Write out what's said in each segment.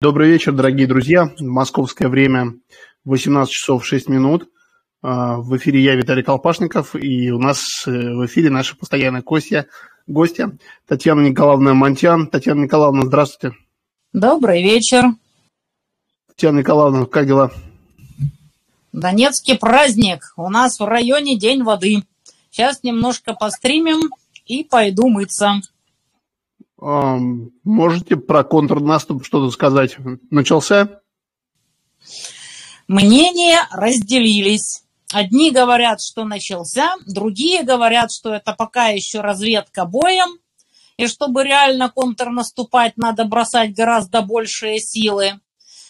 Добрый вечер, дорогие друзья. Московское время 18 часов 6 минут. А, в эфире я, Виталий Колпашников, и у нас э, в эфире наша постоянная гостья, гостья Татьяна Николаевна Монтян. Татьяна Николаевна, здравствуйте. Добрый вечер. Татьяна Николаевна, как дела? Донецкий праздник. У нас в районе День воды. Сейчас немножко постримим и пойду мыться. Можете про контрнаступ что-то сказать? Начался? Мнения разделились. Одни говорят, что начался, другие говорят, что это пока еще разведка боем, и чтобы реально контрнаступать, надо бросать гораздо большие силы.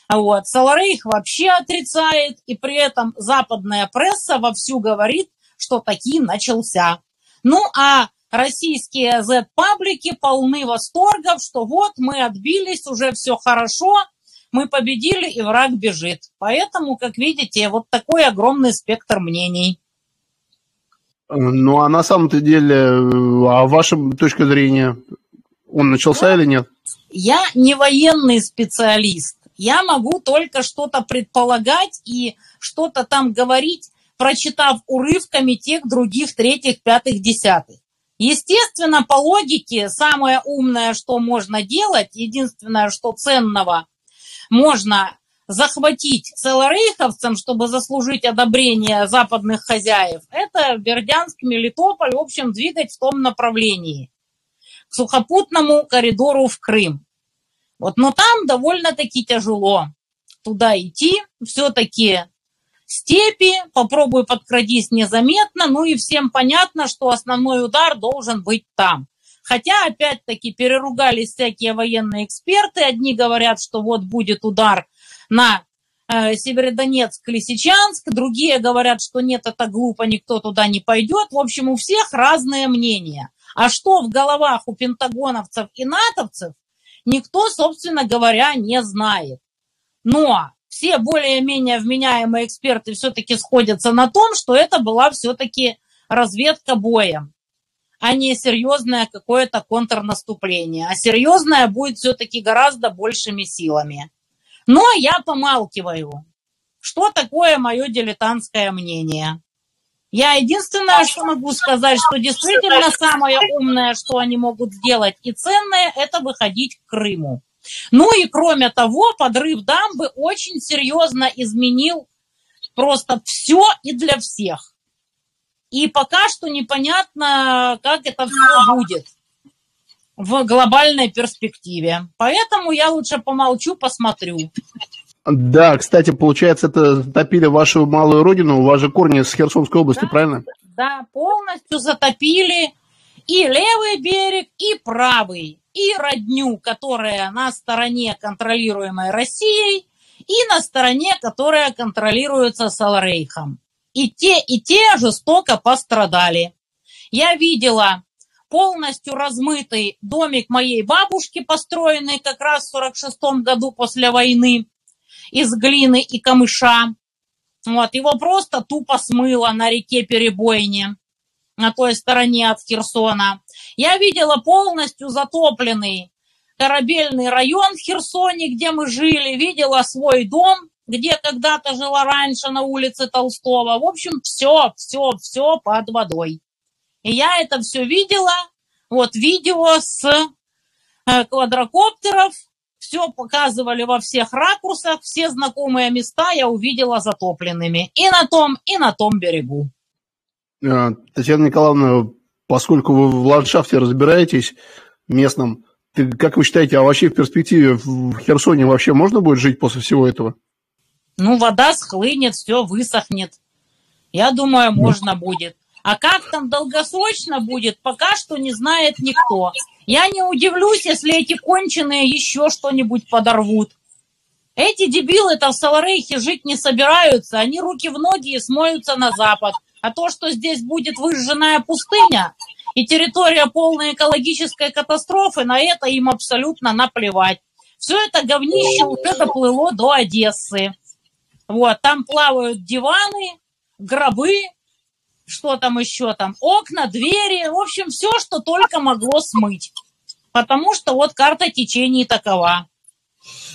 Вот. Саларейх вообще отрицает, и при этом западная пресса вовсю говорит, что таки начался. Ну, а российские Z-паблики полны восторгов, что вот мы отбились, уже все хорошо, мы победили, и враг бежит. Поэтому, как видите, вот такой огромный спектр мнений. Ну, а на самом-то деле, а ваша точка зрения, он начался ну, или нет? Я не военный специалист. Я могу только что-то предполагать и что-то там говорить, прочитав урывками тех других третьих, пятых, десятых. Естественно, по логике, самое умное, что можно делать, единственное, что ценного можно захватить целорейховцам, чтобы заслужить одобрение западных хозяев, это Бердянск, Мелитополь, в общем, двигать в том направлении, к сухопутному коридору в Крым. Вот, но там довольно-таки тяжело туда идти, все-таки степи, попробуй подкрадись незаметно, ну и всем понятно, что основной удар должен быть там. Хотя, опять-таки, переругались всякие военные эксперты. Одни говорят, что вот будет удар на э, Северодонецк, Лисичанск. Другие говорят, что нет, это глупо, никто туда не пойдет. В общем, у всех разные мнения. А что в головах у пентагоновцев и натовцев, никто, собственно говоря, не знает. Но все более-менее вменяемые эксперты все-таки сходятся на том, что это была все-таки разведка боем, а не серьезное какое-то контрнаступление. А серьезное будет все-таки гораздо большими силами. Но я помалкиваю. Что такое мое дилетантское мнение? Я единственное, что могу сказать, что действительно самое умное, что они могут сделать и ценное, это выходить к Крыму. Ну и кроме того, подрыв дамбы очень серьезно изменил просто все и для всех. И пока что непонятно, как это все будет в глобальной перспективе. Поэтому я лучше помолчу, посмотрю. Да, кстати, получается, это затопили вашу малую родину, у вас же корни с Херсонской области, да, правильно? Да, полностью затопили и левый берег, и правый и родню, которая на стороне, контролируемой Россией, и на стороне, которая контролируется Саларейхом. И те, и те жестоко пострадали. Я видела полностью размытый домик моей бабушки, построенный как раз в 46 году после войны из глины и камыша. Вот, его просто тупо смыло на реке Перебойне на той стороне от Херсона. Я видела полностью затопленный корабельный район в Херсоне, где мы жили, видела свой дом, где когда-то жила раньше на улице Толстого. В общем, все, все, все под водой. И я это все видела. Вот видео с э, квадрокоптеров, все показывали во всех ракурсах, все знакомые места я увидела затопленными. И на том, и на том берегу. А, Татьяна Николаевна, поскольку вы в ландшафте разбираетесь местном, ты, как вы считаете, а вообще в перспективе в Херсоне вообще можно будет жить после всего этого? Ну, вода схлынет, все высохнет. Я думаю, можно будет. А как там долгосрочно будет, пока что не знает никто. Я не удивлюсь, если эти конченые еще что-нибудь подорвут. Эти дебилы-то в Саларейхе жить не собираются. Они руки в ноги и смоются на запад. А то, что здесь будет выжженная пустыня и территория полной экологической катастрофы, на это им абсолютно наплевать. Все это говнище уже доплыло до Одессы. Вот, там плавают диваны, гробы, что там еще там, окна, двери, в общем, все, что только могло смыть. Потому что вот карта течений такова.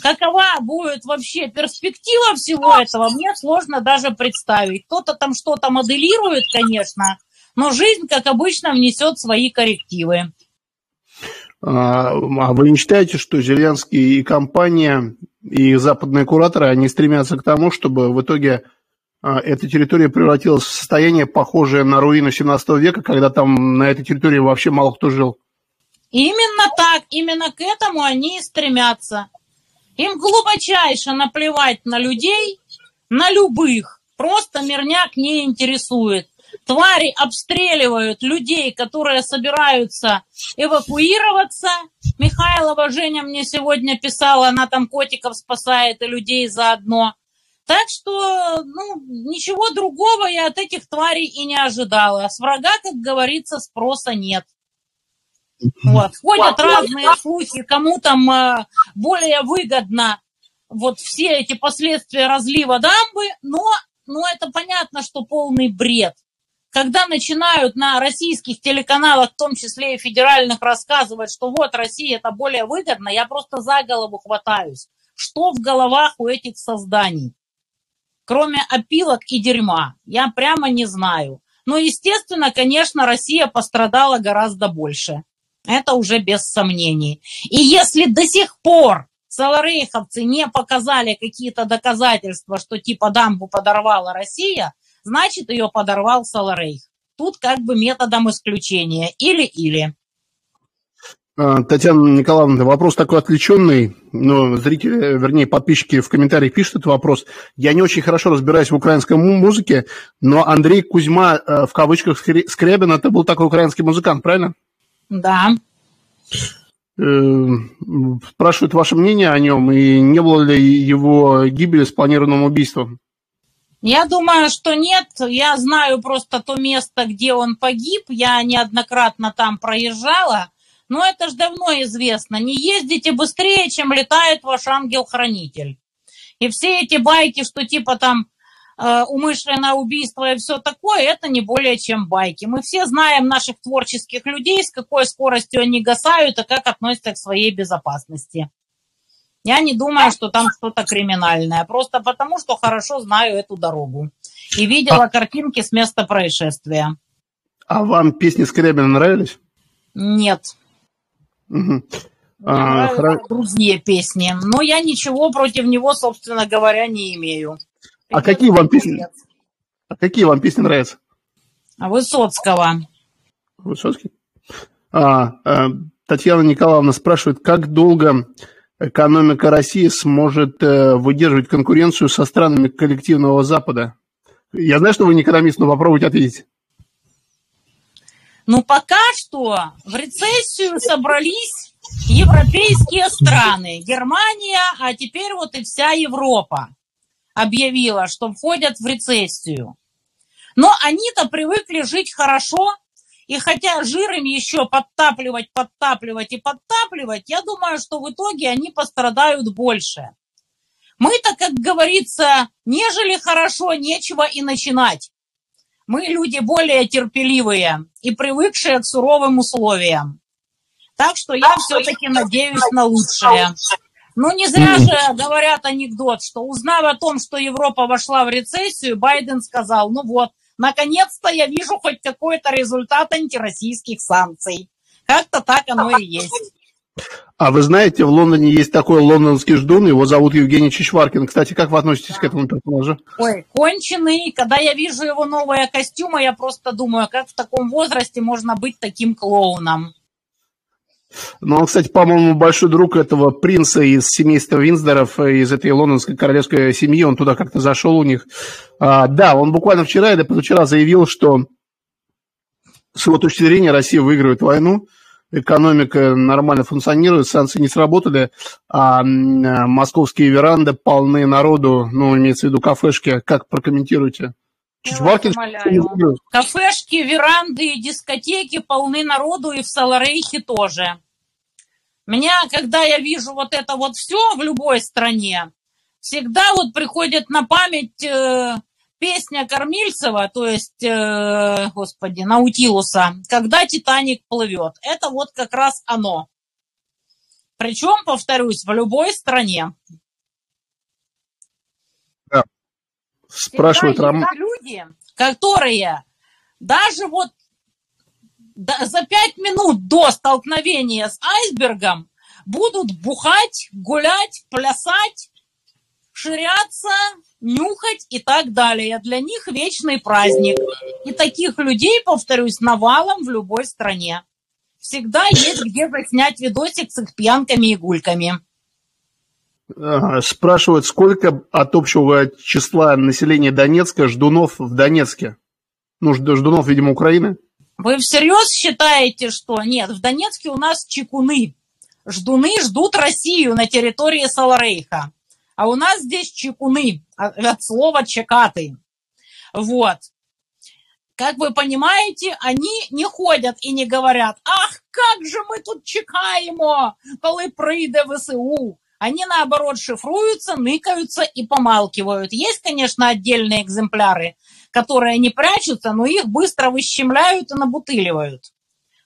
Какова будет вообще перспектива всего этого, мне сложно даже представить. Кто-то там что-то моделирует, конечно, но жизнь, как обычно, внесет свои коррективы. А, а вы не считаете, что Зеленский и компания, и западные кураторы, они стремятся к тому, чтобы в итоге а, эта территория превратилась в состояние, похожее на руины 17 века, когда там на этой территории вообще мало кто жил? Именно так, именно к этому они и стремятся. Им глубочайше наплевать на людей, на любых. Просто мирняк не интересует. Твари обстреливают людей, которые собираются эвакуироваться. Михайлова Женя мне сегодня писала, она там котиков спасает и людей заодно. Так что, ну, ничего другого я от этих тварей и не ожидала. С врага, как говорится, спроса нет. Вот. Ходят разные слухи, кому там э, более выгодно вот все эти последствия разлива дамбы, но, но это понятно, что полный бред когда начинают на российских телеканалах, в том числе и федеральных, рассказывать, что вот Россия это более выгодно, я просто за голову хватаюсь. Что в головах у этих созданий? Кроме опилок и дерьма. Я прямо не знаю. Но, естественно, конечно, Россия пострадала гораздо больше. Это уже без сомнений. И если до сих пор саларейховцы не показали какие-то доказательства, что типа дамбу подорвала Россия, значит, ее подорвал Саларейх. Тут как бы методом исключения. Или-или. А, Татьяна Николаевна, вопрос такой отвлеченный, но зрители, вернее, подписчики в комментариях пишут этот вопрос. Я не очень хорошо разбираюсь в украинской музыке, но Андрей Кузьма, э, в кавычках, Скрябин, это был такой украинский музыкант, правильно? Да. Э, спрашивают ваше мнение о нем, и не было ли его гибели спланированным убийством? Я думаю, что нет. Я знаю просто то место, где он погиб. Я неоднократно там проезжала. Но это же давно известно. Не ездите быстрее, чем летает ваш ангел-хранитель. И все эти байки, что типа там э, умышленное убийство и все такое, это не более чем байки. Мы все знаем наших творческих людей, с какой скоростью они гасают и как относятся к своей безопасности. Я не думаю, что там что-то криминальное, просто потому, что хорошо знаю эту дорогу. И видела а... картинки с места происшествия. А вам песни Скрябина нравились? Нет. Угу. А, хра... Другие песни. Но я ничего против него, собственно говоря, не имею. А какие вам песни? А какие вам песни нравятся? Высоцкого. Высоцкий? А, а, Татьяна Николаевна спрашивает, как долго экономика России сможет э, выдерживать конкуренцию со странами коллективного Запада? Я знаю, что вы не экономист, но попробуйте ответить. Ну, пока что в рецессию собрались европейские страны. Германия, а теперь вот и вся Европа объявила, что входят в рецессию. Но они-то привыкли жить хорошо, и хотя жир им еще подтапливать, подтапливать и подтапливать, я думаю, что в итоге они пострадают больше. Мы-то, как говорится, нежели хорошо, нечего и начинать. Мы люди более терпеливые и привыкшие к суровым условиям. Так что я все-таки надеюсь на лучшее. Ну, не зря же говорят анекдот, что узнав о том, что Европа вошла в рецессию, Байден сказал, ну вот, наконец-то я вижу хоть какой-то результат антироссийских санкций. Как-то так оно и есть. А вы знаете, в Лондоне есть такой лондонский ждун, его зовут Евгений Чичваркин. Кстати, как вы относитесь к этому персонажу? Ой, конченый. Когда я вижу его новые костюмы, я просто думаю, как в таком возрасте можно быть таким клоуном. Ну, он, кстати, по-моему, большой друг этого принца из семейства Винсдоров, из этой лондонской королевской семьи. Он туда как-то зашел у них. А, да, он буквально вчера или позавчера заявил, что с его точки зрения Россия выигрывает войну, экономика нормально функционирует, санкции не сработали, а московские веранды полны народу, ну, имеется в виду кафешки. Как прокомментируете? Чичваркин... Кафешки, веранды, дискотеки полны народу, и в Саларейхе тоже. Меня, когда я вижу вот это вот все в любой стране, всегда вот приходит на память э, песня Кормильцева, то есть, э, господи, Наутилуса, «Когда Титаник плывет». Это вот как раз оно. Причем, повторюсь, в любой стране. Да. Спрашивают Рам... люди, которые даже вот за пять минут до столкновения с айсбергом будут бухать, гулять, плясать, ширяться, нюхать и так далее. Для них вечный праздник. И таких людей, повторюсь, навалом в любой стране. Всегда есть где снять видосик с их пьянками и гульками. Спрашивают, сколько от общего числа населения Донецка ждунов в Донецке? Ну, ждунов, видимо, Украины. Вы всерьез считаете, что нет, в Донецке у нас чекуны. Ждуны ждут Россию на территории Саларейха. А у нас здесь чекуны, а, от слова чекаты. Вот. Как вы понимаете, они не ходят и не говорят, ах, как же мы тут чекаємо, коли прийде ВСУ. Они, наоборот, шифруются, ныкаются и помалкивают. Есть, конечно, отдельные экземпляры, которые не прячутся, но их быстро выщемляют и набутыливают.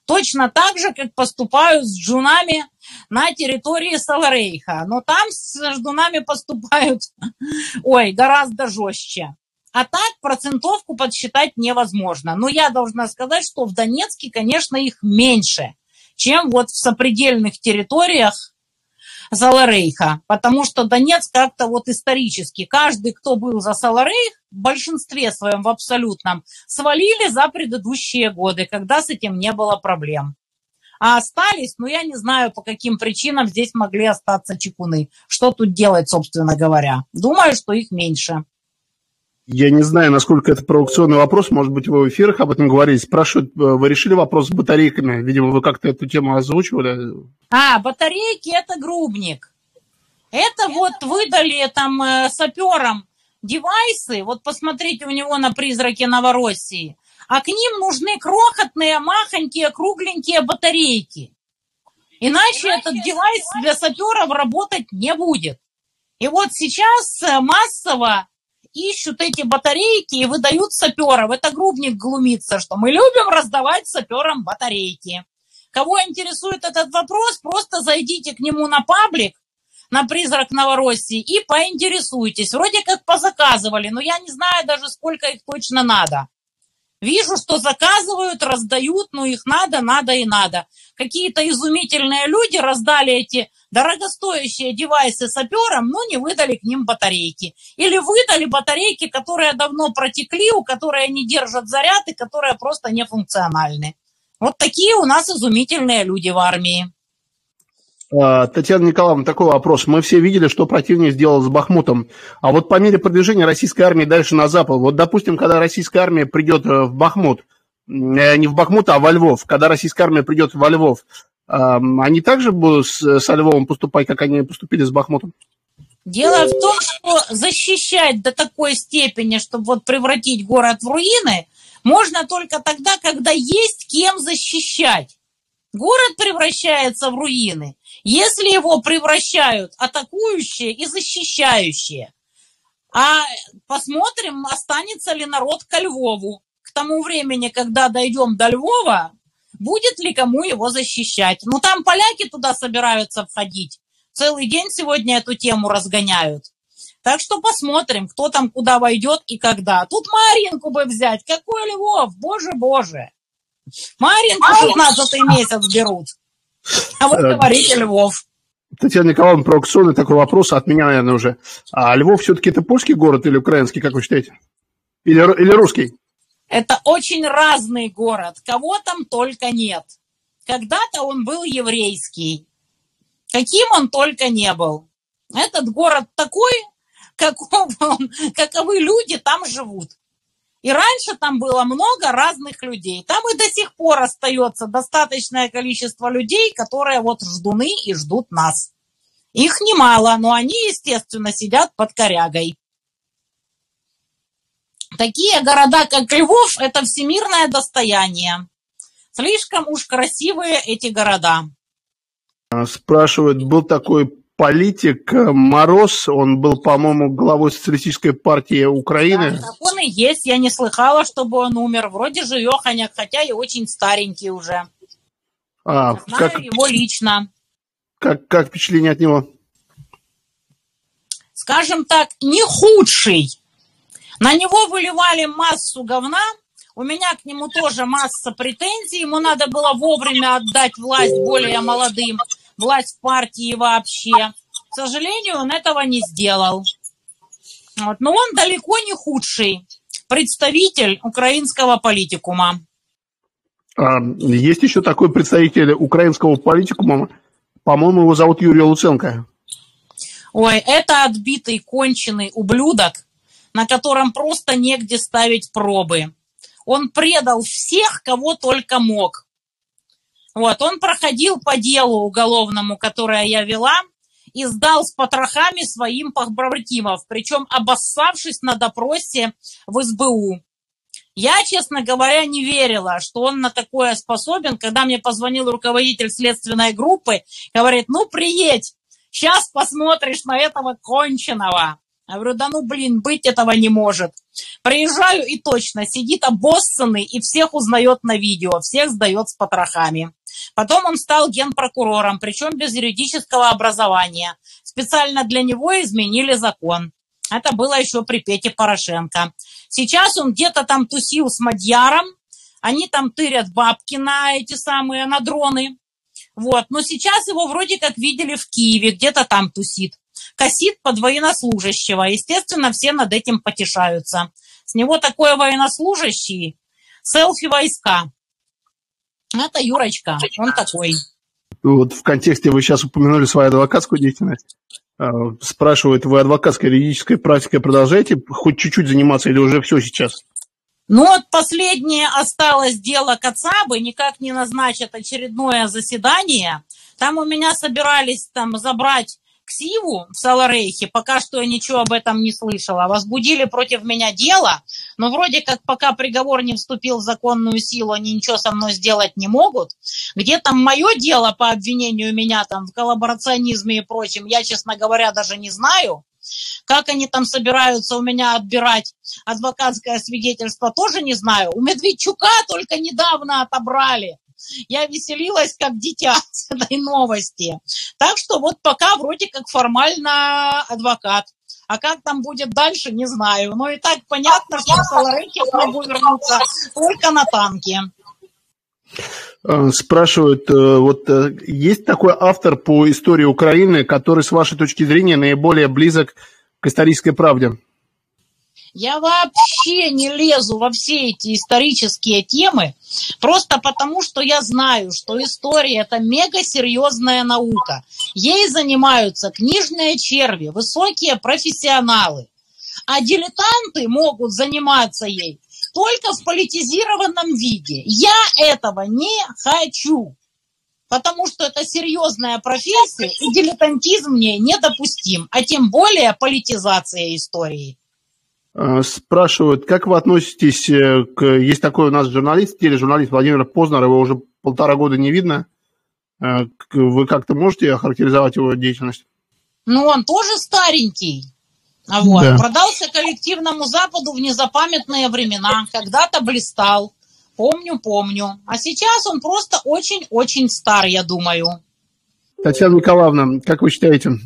Точно так же, как поступают с джунами на территории Саларейха. Но там с ждунами поступают, ой, гораздо жестче. А так процентовку подсчитать невозможно. Но я должна сказать, что в Донецке, конечно, их меньше, чем вот в сопредельных территориях Саларейха. Потому что Донецк как-то вот исторически, каждый, кто был за Саларейх, в большинстве своем, в абсолютном, свалили за предыдущие годы, когда с этим не было проблем а остались, ну, я не знаю, по каким причинам здесь могли остаться чекуны. Что тут делать, собственно говоря? Думаю, что их меньше. Я не знаю, насколько это провокационный вопрос, может быть, вы в эфирах об этом говорили. Спрашивают, э, вы решили вопрос с батарейками? Видимо, вы как-то эту тему озвучивали. А, батарейки – это грубник. Это вот выдали там э, саперам девайсы, вот посмотрите у него на призраке Новороссии – а к ним нужны крохотные, махонькие, кругленькие батарейки. Иначе этот девайс для саперов работать не будет. И вот сейчас э, массово ищут эти батарейки и выдают саперов. Это грубник глумится, что мы любим раздавать саперам батарейки. Кого интересует этот вопрос, просто зайдите к нему на паблик, на призрак Новороссии и поинтересуйтесь. Вроде как позаказывали, но я не знаю даже, сколько их точно надо. Вижу, что заказывают, раздают, ну их надо, надо и надо. Какие-то изумительные люди раздали эти дорогостоящие девайсы саперам, но не выдали к ним батарейки. Или выдали батарейки, которые давно протекли, у которых не держат заряд и которые просто не функциональны. Вот такие у нас изумительные люди в армии. А, Татьяна Николаевна, такой вопрос. Мы все видели, что противник сделал с Бахмутом. А вот по мере продвижения российской армии дальше на запад, вот, допустим, когда российская армия придет э, в Бахмут, э, не в Бахмут, а во Львов, когда российская армия придет во Львов, они также будут с, со Львовом поступать, как они поступили с Бахмутом? Дело в том, что защищать до такой степени, чтобы вот превратить город в руины, можно только тогда, когда есть кем защищать. Город превращается в руины, если его превращают атакующие и защищающие. А посмотрим, останется ли народ ко Львову. К тому времени, когда дойдем до Львова, будет ли кому его защищать. Ну, там поляки туда собираются входить. Целый день сегодня эту тему разгоняют. Так что посмотрим, кто там куда войдет и когда. Тут Маринку бы взять. Какой Львов? Боже-боже. Маринку 15 месяц берут. А вы э, говорите Львов. Татьяна Николаевна, провокационный такой вопрос от меня, наверное, уже. А Львов все-таки это польский город или украинский, как вы считаете? Или, или русский? Это очень разный город. Кого там только нет. Когда-то он был еврейский. Каким он только не был. Этот город такой, каков он, каковы люди там живут. И раньше там было много разных людей. Там и до сих пор остается достаточное количество людей, которые вот ждуны и ждут нас. Их немало, но они, естественно, сидят под корягой. Такие города, как Львов, это всемирное достояние. Слишком уж красивые эти города. Спрашивают, был такой политик э, Мороз, он был, по-моему, главой социалистической партии Украины. Да, так он и есть, я не слыхала, чтобы он умер. Вроде живеханяк, хотя и очень старенький уже. А, Знаю как... его лично. Как, как впечатление от него? Скажем так, не худший. На него выливали массу говна, у меня к нему тоже масса претензий, ему надо было вовремя отдать власть более молодым, власть партии вообще. К сожалению, он этого не сделал. Вот. Но он далеко не худший представитель украинского политикума. А, есть еще такой представитель украинского политикума, по-моему, его зовут Юрий Луценко. Ой, это отбитый, конченый ублюдок, на котором просто негде ставить пробы. Он предал всех, кого только мог. Вот, он проходил по делу уголовному, которое я вела, и сдал с потрохами своим побратимов, причем обоссавшись на допросе в СБУ. Я, честно говоря, не верила, что он на такое способен. Когда мне позвонил руководитель следственной группы, говорит, ну, приедь, сейчас посмотришь на этого конченого. Я говорю, да ну, блин, быть этого не может. Приезжаю и точно, сидит обоссанный и всех узнает на видео, всех сдает с потрохами. Потом он стал генпрокурором, причем без юридического образования. Специально для него изменили закон. Это было еще при Пете Порошенко. Сейчас он где-то там тусил с Мадьяром, они там тырят бабки на эти самые, на дроны. Вот. Но сейчас его вроде как видели в Киеве, где-то там тусит. Косит под военнослужащего. Естественно, все над этим потешаются. С него такой военнослужащий, селфи-войска. Это Юрочка, он такой. Вот в контексте вы сейчас упомянули свою адвокатскую деятельность. А, спрашивают, вы адвокатской юридической практикой продолжаете хоть чуть-чуть заниматься или уже все сейчас? Ну вот последнее осталось дело Кацабы, никак не назначат очередное заседание. Там у меня собирались там забрать Ксиву в Саларейхе, пока что я ничего об этом не слышала. Возбудили против меня дело, но вроде как пока приговор не вступил в законную силу, они ничего со мной сделать не могут. Где там мое дело по обвинению меня там в коллаборационизме и прочем, я, честно говоря, даже не знаю. Как они там собираются у меня отбирать адвокатское свидетельство, тоже не знаю. У Медведчука только недавно отобрали я веселилась как дитя с этой новости. Так что вот пока вроде как формально адвокат. А как там будет дальше, не знаю. Но и так понятно, что в Саларыке смогу вернуться только на танке. Э, спрашивают, э, вот э, есть такой автор по истории Украины, который, с вашей точки зрения, наиболее близок к исторической правде? Я вообще не лезу во все эти исторические темы, просто потому что я знаю, что история – это мега серьезная наука. Ей занимаются книжные черви, высокие профессионалы. А дилетанты могут заниматься ей только в политизированном виде. Я этого не хочу, потому что это серьезная профессия, и дилетантизм мне недопустим, а тем более политизация истории. Э, спрашивают, как вы относитесь э, к... Есть такой у нас журналист, тележурналист Владимир Познер, его уже полтора года не видно. Э, вы как-то можете охарактеризовать его деятельность? Ну, он тоже старенький. А вот. Да. Продался коллективному Западу в незапамятные времена. Когда-то блистал. Помню, помню. А сейчас он просто очень-очень стар, я думаю. Татьяна Николаевна, как вы считаете,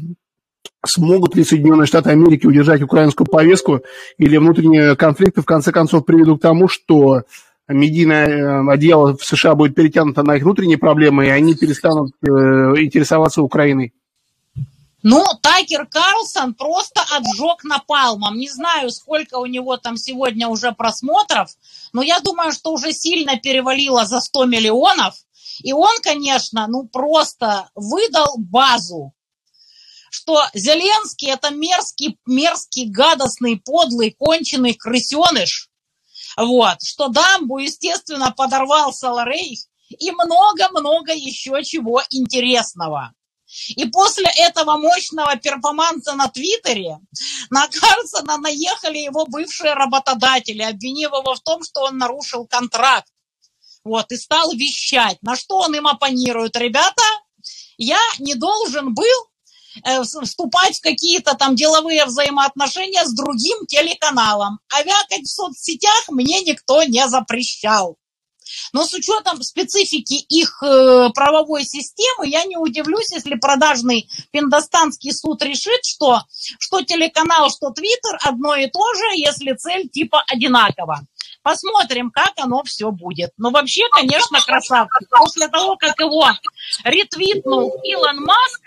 Смогут ли Соединенные Штаты Америки удержать украинскую повестку или внутренние конфликты в конце концов приведут к тому, что медийное э, одеяло в США будет перетянуто на их внутренние проблемы, и они перестанут э, интересоваться Украиной? Ну, Такер Карлсон просто отжег напалмом. Не знаю, сколько у него там сегодня уже просмотров, но я думаю, что уже сильно перевалило за 100 миллионов. И он, конечно, ну просто выдал базу что Зеленский это мерзкий, мерзкий, гадостный, подлый, конченый крысеныш, вот, что дамбу, естественно, подорвал Саларейх и много-много еще чего интересного. И после этого мощного перформанса на Твиттере на Карсона наехали его бывшие работодатели, обвинив его в том, что он нарушил контракт. Вот, и стал вещать. На что он им оппонирует? Ребята, я не должен был вступать в какие-то там деловые взаимоотношения с другим телеканалом. А вякать в соцсетях мне никто не запрещал. Но с учетом специфики их э, правовой системы, я не удивлюсь, если продажный пиндостанский суд решит, что что телеканал, что твиттер одно и то же, если цель типа одинакова. Посмотрим, как оно все будет. Но вообще, конечно, красавчик. После того, как его ретвитнул Илон Маск,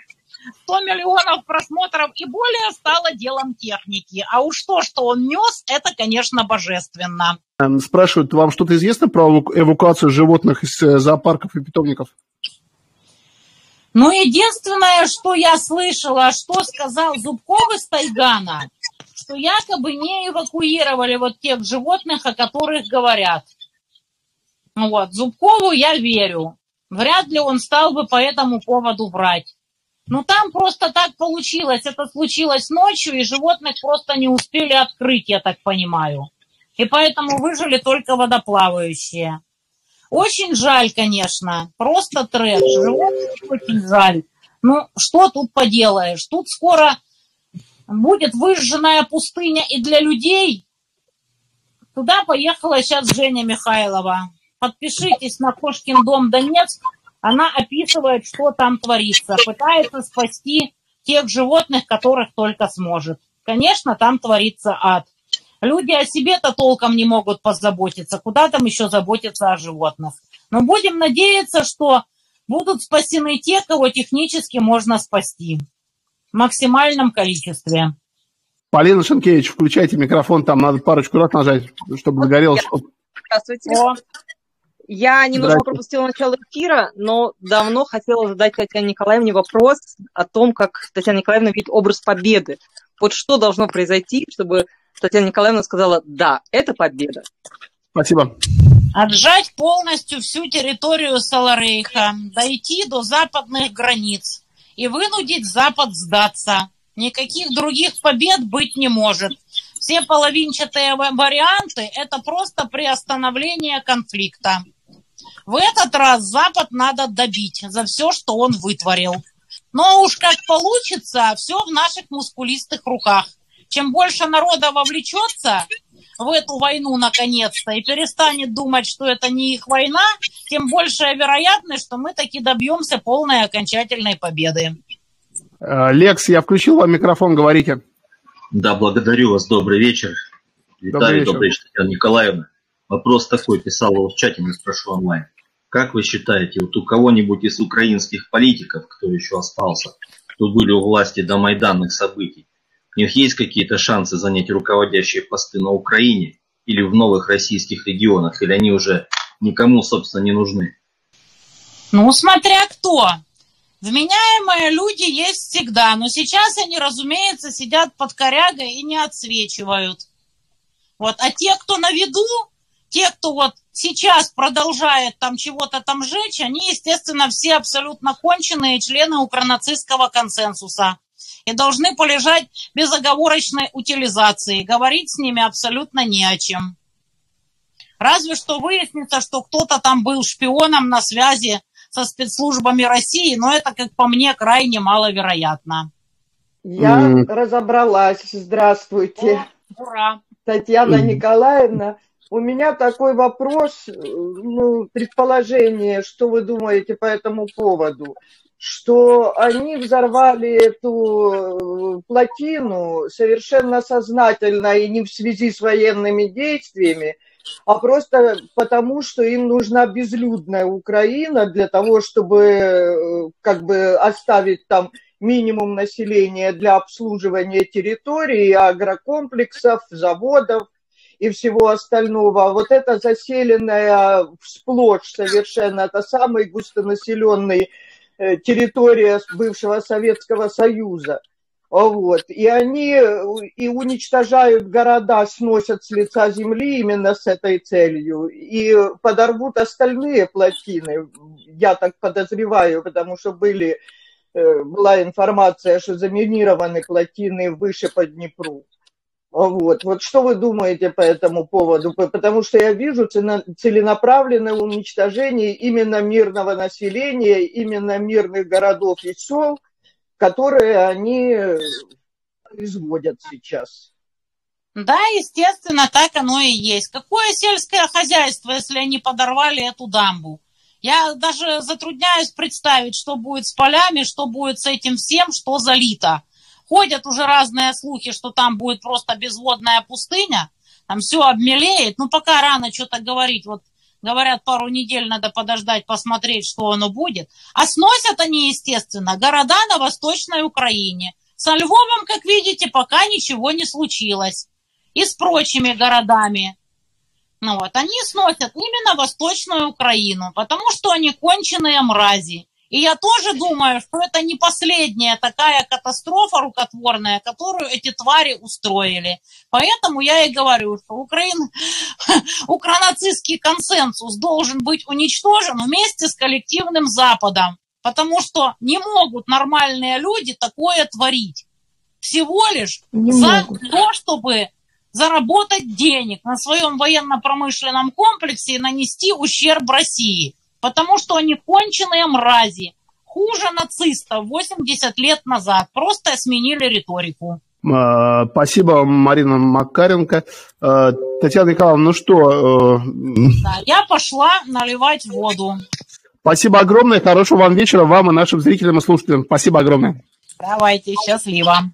100 миллионов просмотров и более стало делом техники. А уж то, что он нес, это, конечно, божественно. Эм, спрашивают, вам что-то известно про эвакуацию животных из э, зоопарков и питомников? Ну, единственное, что я слышала, что сказал Зубков из Тайгана, что якобы не эвакуировали вот тех животных, о которых говорят. Вот, Зубкову я верю. Вряд ли он стал бы по этому поводу врать. Ну, там просто так получилось. Это случилось ночью, и животных просто не успели открыть, я так понимаю. И поэтому выжили только водоплавающие. Очень жаль, конечно. Просто трэш. Животных очень жаль. Ну, что тут поделаешь? Тут скоро будет выжженная пустыня и для людей. Туда поехала сейчас Женя Михайлова. Подпишитесь на Кошкин дом Донецк она описывает, что там творится, пытается спасти тех животных, которых только сможет. Конечно, там творится ад. Люди о себе-то толком не могут позаботиться, куда там еще заботиться о животных. Но будем надеяться, что будут спасены те, кого технически можно спасти в максимальном количестве. Полина Шенкевич, включайте микрофон, там надо парочку раз нажать, чтобы загорелось. Здравствуйте. О. Я немножко пропустила начало эфира, но давно хотела задать Татьяне Николаевне вопрос о том, как Татьяна Николаевна видит образ победы. Вот что должно произойти, чтобы Татьяна Николаевна сказала, да, это победа. Спасибо. Отжать полностью всю территорию Саларейха, дойти до западных границ и вынудить Запад сдаться. Никаких других побед быть не может. Все половинчатые варианты – это просто приостановление конфликта. В этот раз Запад надо добить за все, что он вытворил. Но уж как получится, все в наших мускулистых руках. Чем больше народа вовлечется в эту войну наконец-то и перестанет думать, что это не их война, тем большая вероятность, что мы таки добьемся полной окончательной победы. Э, Лекс, я включил вам микрофон, говорите. Да, благодарю вас, добрый вечер. Витаю, добрый вечер, Татьяна Николаевна. Вопрос такой, писал в чате, не спрошу онлайн. Как вы считаете, вот у кого-нибудь из украинских политиков, кто еще остался, кто были у власти до майданных событий, у них есть какие-то шансы занять руководящие посты на Украине или в новых российских регионах, или они уже никому, собственно, не нужны? Ну, смотря кто. Вменяемые люди есть всегда, но сейчас они, разумеется, сидят под корягой и не отсвечивают. Вот. А те, кто на виду, те, кто вот сейчас продолжает там чего-то там жечь, они, естественно, все абсолютно конченые члены укронацистского консенсуса и должны полежать безоговорочной утилизации. Говорить с ними абсолютно не о чем. Разве что выяснится, что кто-то там был шпионом на связи со спецслужбами России, но это, как по мне, крайне маловероятно. Я mm. разобралась. Здравствуйте. О, ура. Татьяна mm. Николаевна. У меня такой вопрос, ну, предположение, что вы думаете по этому поводу? Что они взорвали эту плотину совершенно сознательно и не в связи с военными действиями, а просто потому, что им нужна безлюдная Украина для того, чтобы э, как бы оставить там минимум населения для обслуживания территории, агрокомплексов, заводов и всего остального. Вот это заселенная всплошь совершенно, это самый густонаселенный э, территория бывшего Советского Союза – вот. И они э, и уничтожают города, сносят с лица земли именно с этой целью. И подорвут остальные плотины, я так подозреваю, потому что были, э, была информация, что заминированы плотины выше по Днепру. Вот. вот что вы думаете по этому поводу? Потому что я вижу целенаправленное уничтожение именно мирного населения, именно мирных городов и сел, которые они производят сейчас. Да, естественно, так оно и есть. Какое сельское хозяйство, если они подорвали эту дамбу? Я даже затрудняюсь представить, что будет с полями, что будет с этим всем, что залито. Ходят уже разные слухи, что там будет просто безводная пустыня, там все обмелеет. Ну, пока рано что-то говорить. Вот говорят, пару недель надо подождать, посмотреть, что оно будет. А сносят они, естественно, города на Восточной Украине. Со Львовом, как видите, пока ничего не случилось. И с прочими городами. Ну вот, они сносят именно Восточную Украину, потому что они конченые мрази. И я тоже думаю, что это не последняя такая катастрофа рукотворная, которую эти твари устроили. Поэтому я и говорю, что Украина, укронацистский консенсус должен быть уничтожен вместе с коллективным Западом. Потому что не могут нормальные люди такое творить. Всего лишь не за могут. то, чтобы заработать денег на своем военно-промышленном комплексе и нанести ущерб России. Потому что они конченые мрази. Хуже нацистов 80 лет назад. Просто сменили риторику. А, спасибо, Марина Макаренко. А, Татьяна Николаевна, ну что? Э, да, я пошла наливать воду. Спасибо огромное. Хорошего вам вечера, вам и нашим зрителям и слушателям. Спасибо огромное. Давайте, счастливо.